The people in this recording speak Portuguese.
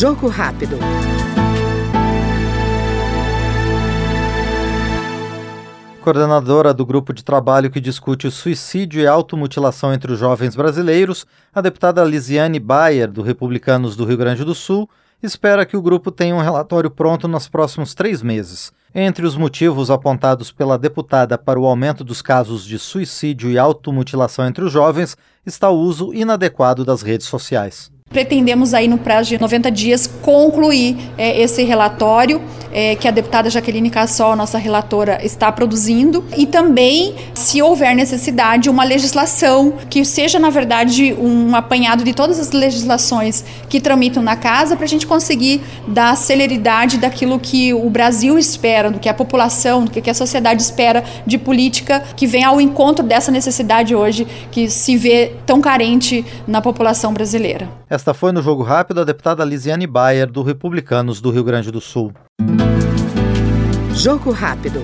Jogo rápido. Coordenadora do grupo de trabalho que discute o suicídio e automutilação entre os jovens brasileiros, a deputada Lisiane Bayer, do Republicanos do Rio Grande do Sul, espera que o grupo tenha um relatório pronto nos próximos três meses. Entre os motivos apontados pela deputada para o aumento dos casos de suicídio e automutilação entre os jovens está o uso inadequado das redes sociais. Pretendemos aí no prazo de 90 dias concluir é, esse relatório é, que a deputada Jaqueline Cassol, nossa relatora, está produzindo e também, se houver necessidade, uma legislação que seja, na verdade, um apanhado de todas as legislações que tramitam na casa para a gente conseguir dar celeridade daquilo que o Brasil espera, do que a população, do que a sociedade espera de política que vem ao encontro dessa necessidade hoje que se vê tão carente na população brasileira. Esta foi no Jogo Rápido a deputada Lisiane Bayer, do Republicanos do Rio Grande do Sul. Jogo Rápido.